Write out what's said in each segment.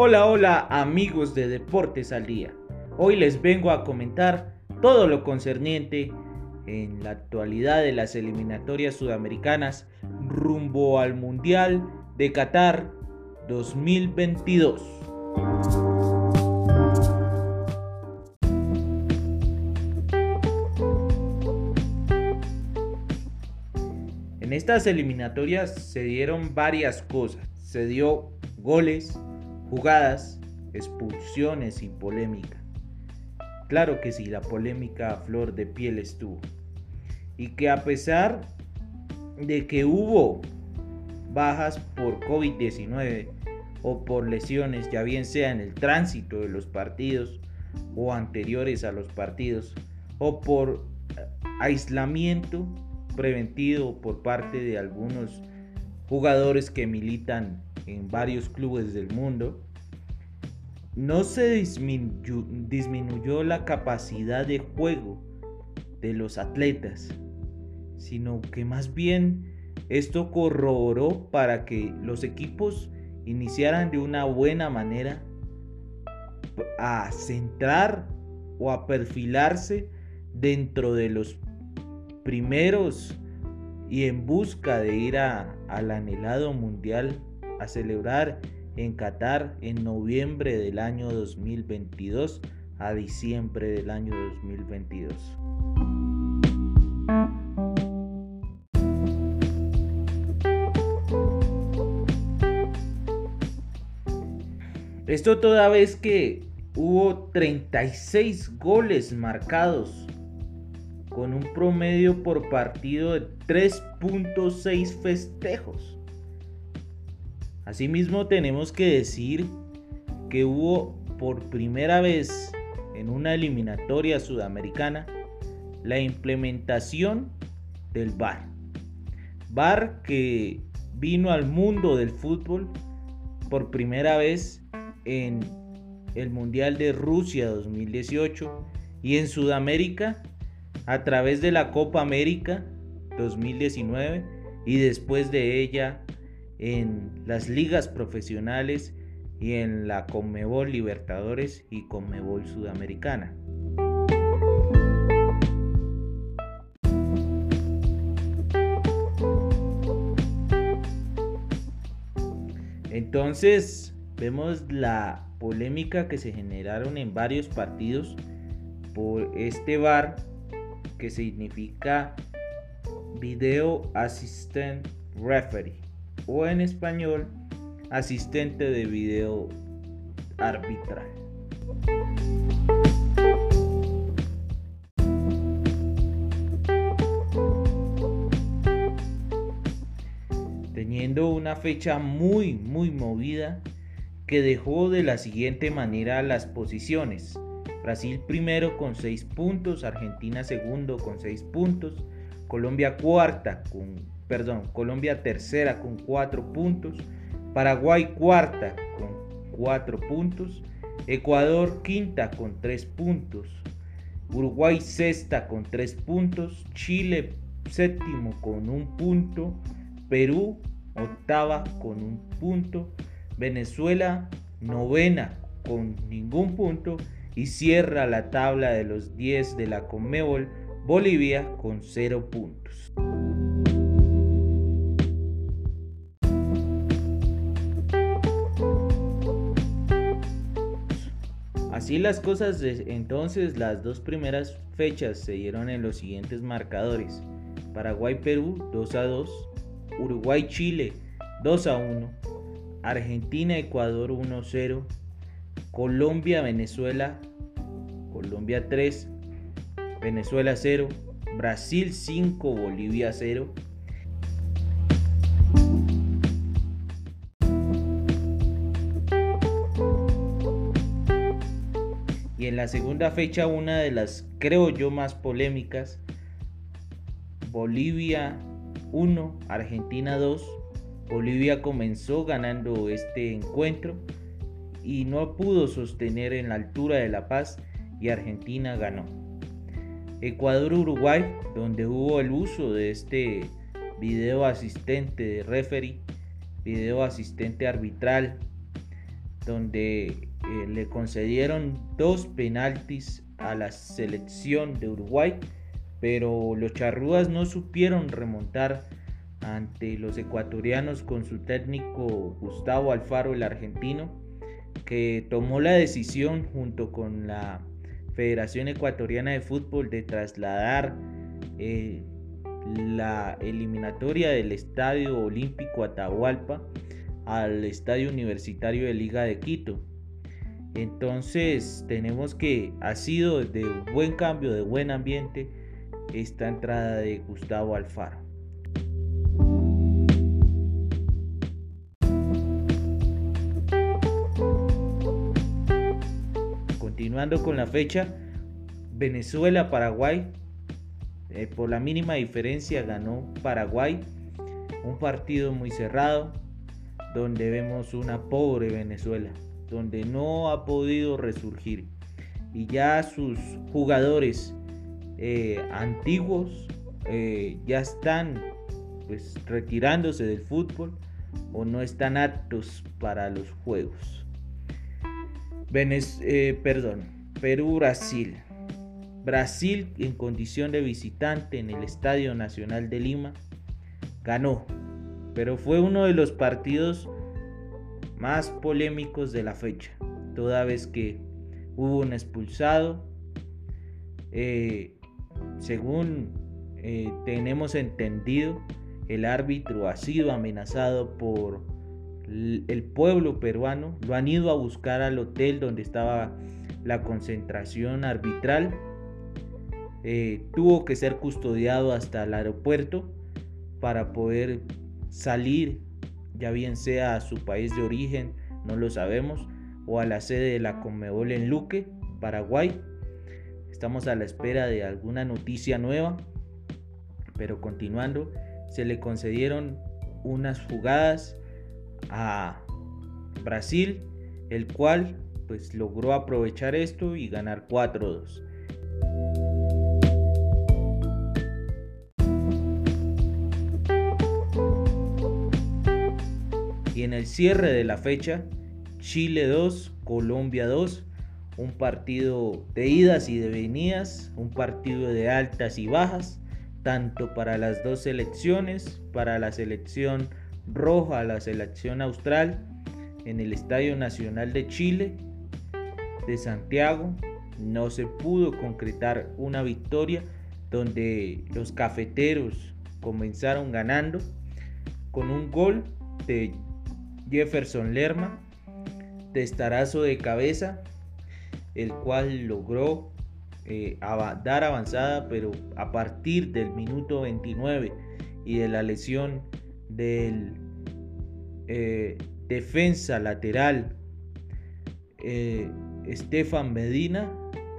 Hola, hola amigos de Deportes al Día. Hoy les vengo a comentar todo lo concerniente en la actualidad de las eliminatorias sudamericanas rumbo al Mundial de Qatar 2022. En estas eliminatorias se dieron varias cosas. Se dio goles, jugadas, expulsiones y polémica. Claro que sí, la polémica a flor de piel estuvo. Y que a pesar de que hubo bajas por COVID-19 o por lesiones, ya bien sea en el tránsito de los partidos o anteriores a los partidos, o por aislamiento preventivo por parte de algunos jugadores que militan en varios clubes del mundo, no se disminuyó, la capacidad de juego de los atletas, sino que más bien esto corroboró para que los equipos iniciaran de una buena manera a centrar o a perfilarse dentro de los primeros y en busca de ir al anhelado mundial a celebrar en Qatar en noviembre del año 2022 a diciembre del año 2022. Esto toda vez que hubo 36 goles marcados con un promedio por partido de 3.6 festejos. Asimismo tenemos que decir que hubo por primera vez en una eliminatoria sudamericana la implementación del VAR. VAR que vino al mundo del fútbol por primera vez en el Mundial de Rusia 2018 y en Sudamérica a través de la Copa América 2019 y después de ella en las ligas profesionales y en la Conmebol Libertadores y Conmebol Sudamericana. Entonces vemos la polémica que se generaron en varios partidos por este VAR que significa Video Assistant Referee o en español asistente de video arbitral. Teniendo una fecha muy muy movida que dejó de la siguiente manera las posiciones. Brasil primero con 6 puntos, Argentina segundo con 6 puntos, Colombia cuarta con, perdón, Colombia tercera con 4 puntos, Paraguay cuarta con 4 puntos, Ecuador quinta con 3 puntos, Uruguay sexta con 3 puntos, Chile séptimo con 1 punto, Perú octava con 1 punto, Venezuela novena con ningún punto y cierra la tabla de los 10 de la Conmebol Bolivia con 0 puntos. Así las cosas, entonces las dos primeras fechas se dieron en los siguientes marcadores. Paraguay-Perú 2 a 2, Uruguay-Chile 2 a 1, Argentina-Ecuador 1 a 0, Colombia-Venezuela Colombia 3, Venezuela 0, Brasil 5, Bolivia 0. La segunda fecha, una de las, creo yo, más polémicas, Bolivia 1, Argentina 2. Bolivia comenzó ganando este encuentro y no pudo sostener en la altura de La Paz y Argentina ganó. Ecuador-Uruguay, donde hubo el uso de este video asistente de referee, video asistente arbitral, donde eh, le concedieron dos penaltis a la selección de Uruguay, pero los charrúas no supieron remontar ante los ecuatorianos con su técnico Gustavo Alfaro, el argentino, que tomó la decisión junto con la Federación Ecuatoriana de Fútbol de trasladar eh, la eliminatoria del Estadio Olímpico Atahualpa al Estadio Universitario de Liga de Quito. Entonces tenemos que ha sido de buen cambio, de buen ambiente esta entrada de Gustavo Alfaro. Continuando con la fecha, Venezuela-Paraguay, eh, por la mínima diferencia ganó Paraguay, un partido muy cerrado, donde vemos una pobre Venezuela, donde no ha podido resurgir. Y ya sus jugadores eh, antiguos eh, ya están pues retirándose del fútbol o no están aptos para los juegos. Eh, perdón, Perú-Brasil. Brasil en condición de visitante en el Estadio Nacional de Lima ganó, pero fue uno de los partidos más polémicos de la fecha, toda vez que hubo un expulsado. Eh, según eh, tenemos entendido, el árbitro ha sido amenazado por el pueblo peruano, lo han ido a buscar al hotel donde estaba la concentración arbitral, eh, tuvo que ser custodiado hasta el aeropuerto para poder salir, ya bien sea a su país de origen, no lo sabemos, o a la sede de la Conmebol en Luque, Paraguay. Estamos a la espera de alguna noticia nueva, pero continuando, se le concedieron unas jugadas a Brasil, el cual pues logró aprovechar esto y ganar 4-2. Y en el cierre de la fecha, Chile 2, Colombia 2, un partido de idas y de venidas, un partido de altas y bajas, tanto para las dos selecciones, para la selección roja, la selección austral, en el Estadio Nacional de Chile, de Santiago, no se pudo concretar una victoria donde los cafeteros comenzaron ganando con un gol de Jefferson Lerma, testarazo de cabeza, el cual logró eh, dar avanzada, pero a partir del minuto 29 y de la lesión del eh, defensa lateral eh, Estefan Medina,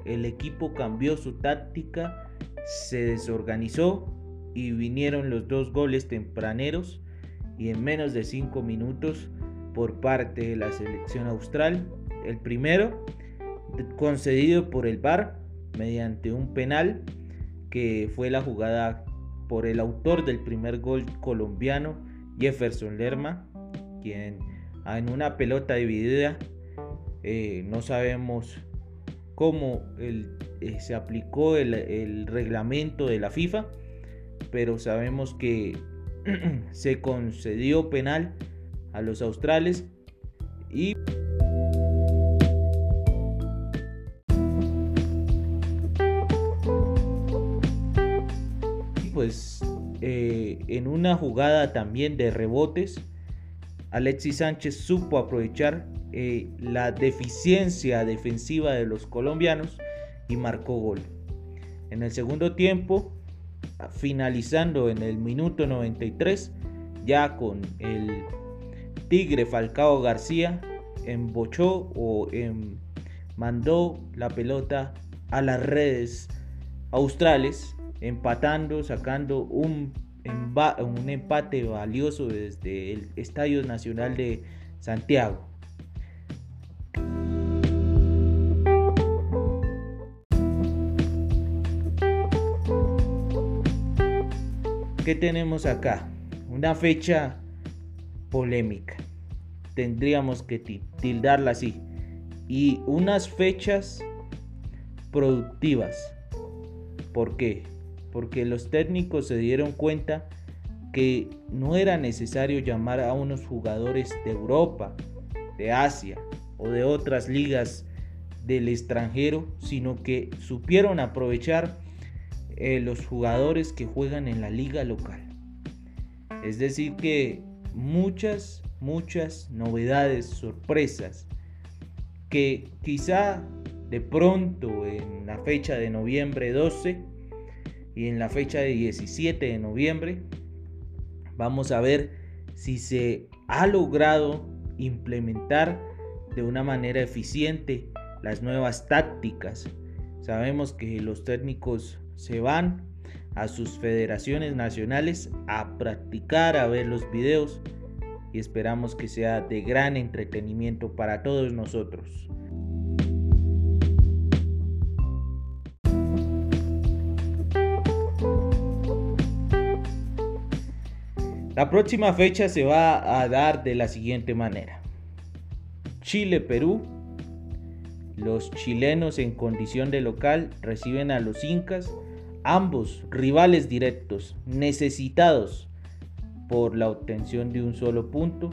el equipo cambió su táctica, se desorganizó y vinieron los dos goles tempraneros y en menos de 5 minutos por parte de la selección austral. El primero concedido por el VAR mediante un penal que fue la jugada por el autor del primer gol colombiano, Jefferson Lerma, quien en una pelota dividida eh, no sabemos cómo eh, se aplicó el reglamento de la FIFA, pero sabemos que se concedió penal a los australes y pues eh, en una jugada también de rebotes Alexis Sánchez supo aprovechar eh, la deficiencia defensiva de los colombianos y marcó gol. En el segundo tiempo, finalizando en el minuto 93, ya con el Tigre Falcao García embochó o em, mandó la pelota a las redes australes, empatando, sacando un, un empate valioso desde el Estadio Nacional de Santiago. ¿Qué tenemos acá? Una fecha polémica. tendríamos que tildarla así. Y unas fechas productivas. ¿Por qué? Porque los técnicos se dieron cuenta que no era necesario llamar a unos jugadores de Europa, de Asia o de otras ligas del extranjero, sino que supieron aprovechar eh, los jugadores que juegan en la liga local. Es decir, que muchas, muchas novedades, sorpresas, que quizá de pronto en la fecha de noviembre 12 y en la fecha de 17 de noviembre vamos a ver si se ha logrado implementar de una manera eficiente las nuevas tácticas. Sabemos que los técnicos se van a sus federaciones nacionales a practicar, a ver los videos y esperamos que sea de gran entretenimiento para todos nosotros. La próxima fecha se va a dar de la siguiente manera. Chile-Perú. Los chilenos en condición de local reciben a los incas, ambos rivales directos, necesitados por la obtención de un solo punto.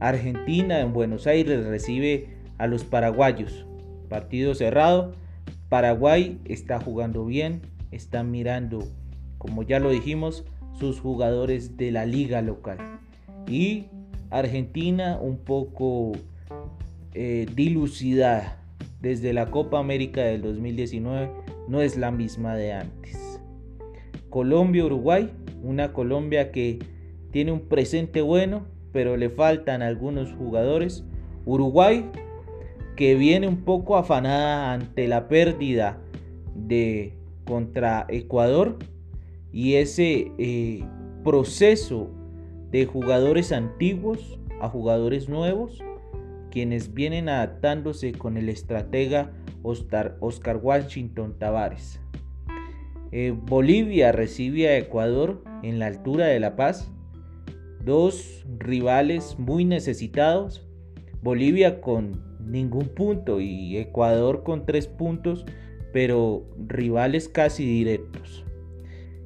Argentina en Buenos Aires recibe a los paraguayos. Partido cerrado. Paraguay está jugando bien, está mirando, como ya lo dijimos, sus jugadores de la liga local. Y Argentina un poco eh, dilucidada desde la Copa América del 2019 no es la misma de antes. Colombia-Uruguay, una Colombia que tiene un presente bueno, pero le faltan algunos jugadores. Uruguay, que viene un poco afanada ante la pérdida de contra Ecuador y ese eh, proceso de jugadores antiguos a jugadores nuevos, quienes vienen adaptándose con el estratega Oscar, Oscar Washington Tavares. Eh, Bolivia recibe a Ecuador en la altura de La Paz, dos rivales muy necesitados, Bolivia con ningún punto y Ecuador con tres puntos, pero rivales casi directos.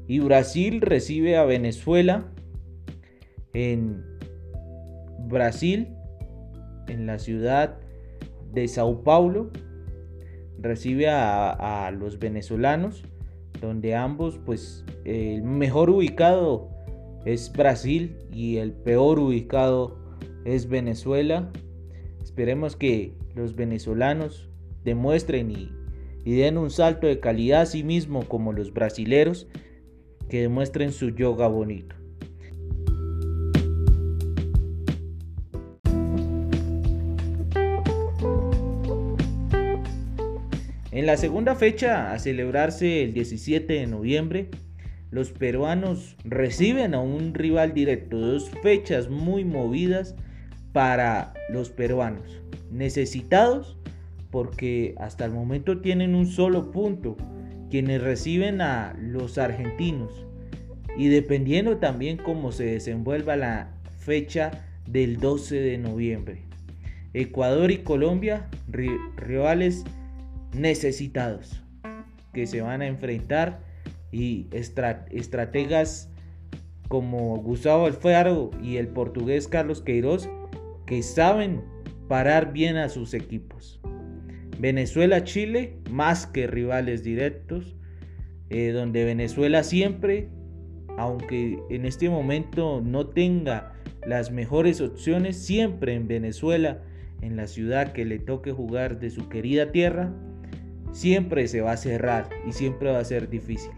Y Brasil recibe a Venezuela en Brasil, en la ciudad de Sao Paulo. Recibe a, los venezolanos, donde ambos, pues el mejor ubicado es Brasil y el peor ubicado es Venezuela. Esperemos que los venezolanos demuestren y, den un salto de calidad a sí mismo como los brasileros que demuestren su yoga bonito. En la segunda fecha, a celebrarse el 17 de noviembre, los peruanos reciben a un rival directo, dos fechas muy movidas para los peruanos, necesitados porque hasta el momento tienen un solo punto quienes reciben a los argentinos y dependiendo también cómo se desenvuelva la fecha del 12 de noviembre. Ecuador y Colombia, rivales necesitados que se van a enfrentar y estrategas como Gustavo Alfaro y el portugués Carlos Queiroz que saben parar bien a sus equipos. Venezuela-Chile, más que rivales directos, eh, donde Venezuela siempre, aunque en este momento no tenga las mejores opciones, siempre en Venezuela, en la ciudad que le toque jugar de su querida tierra, siempre se va a cerrar y siempre va a ser difícil.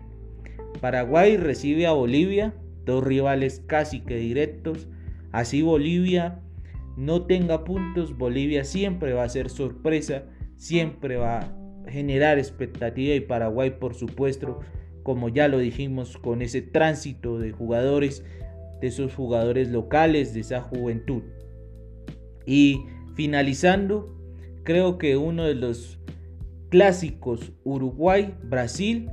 Paraguay recibe a Bolivia, dos rivales casi que directos, así Bolivia no tenga puntos, Bolivia siempre va a ser sorpresa siempre va a generar expectativa y Paraguay por supuesto, como ya lo dijimos, con ese tránsito de jugadores, de esos jugadores locales, de esa juventud. Y finalizando, creo que uno de los clásicos Uruguay-Brasil,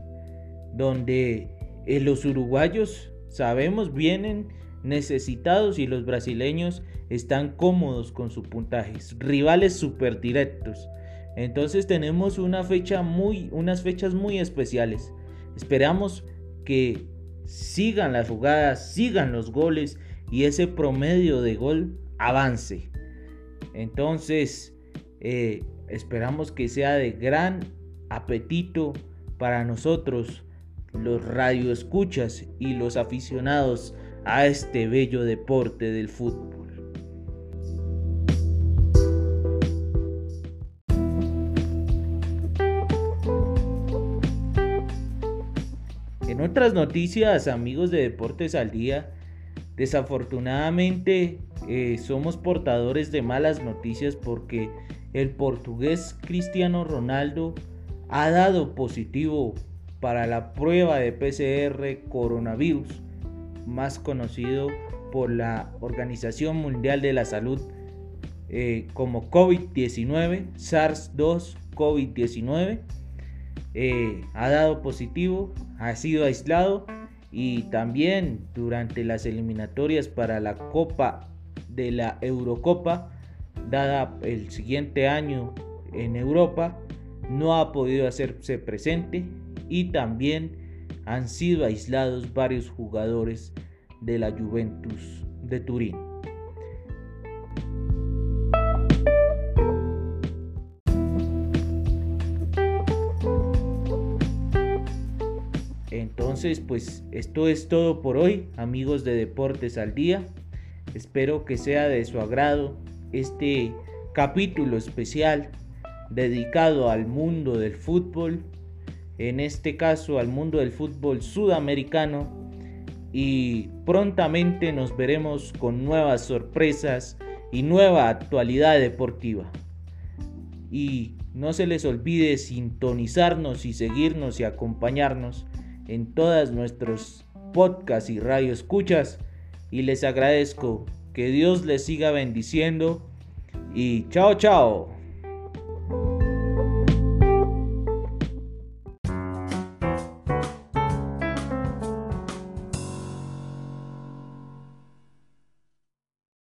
donde eh, los uruguayos sabemos vienen necesitados y los brasileños están cómodos con sus puntajes, rivales súper directos. Entonces tenemos una fecha muy, unas fechas muy especiales. Esperamos que sigan las jugadas, sigan los goles y ese promedio de gol avance. Entonces, eh, esperamos que sea de gran apetito para nosotros, los radioescuchas y los aficionados a este bello deporte del fútbol. En otras noticias, amigos de Deportes al Día, desafortunadamente eh, somos portadores de malas noticias porque el portugués Cristiano Ronaldo ha dado positivo para la prueba de PCR coronavirus, más conocido por la Organización Mundial de la Salud eh, como COVID-19, SARS-2 COVID-19. Eh, ha dado positivo, ha sido aislado y también durante las eliminatorias para la Copa de la Eurocopa, dada el siguiente año en Europa, no ha podido hacerse presente y también han sido aislados varios jugadores de la Juventus de Turín. Entonces, pues esto es todo por hoy, amigos de Deportes al Día. Espero que sea de su agrado este capítulo especial dedicado al mundo del fútbol, en este caso al mundo del fútbol sudamericano y prontamente nos veremos con nuevas sorpresas y nueva actualidad deportiva. Y no se les olvide sintonizarnos y seguirnos y acompañarnos en todas nuestros podcasts y radio escuchas y les agradezco que Dios les siga bendiciendo y chao chao.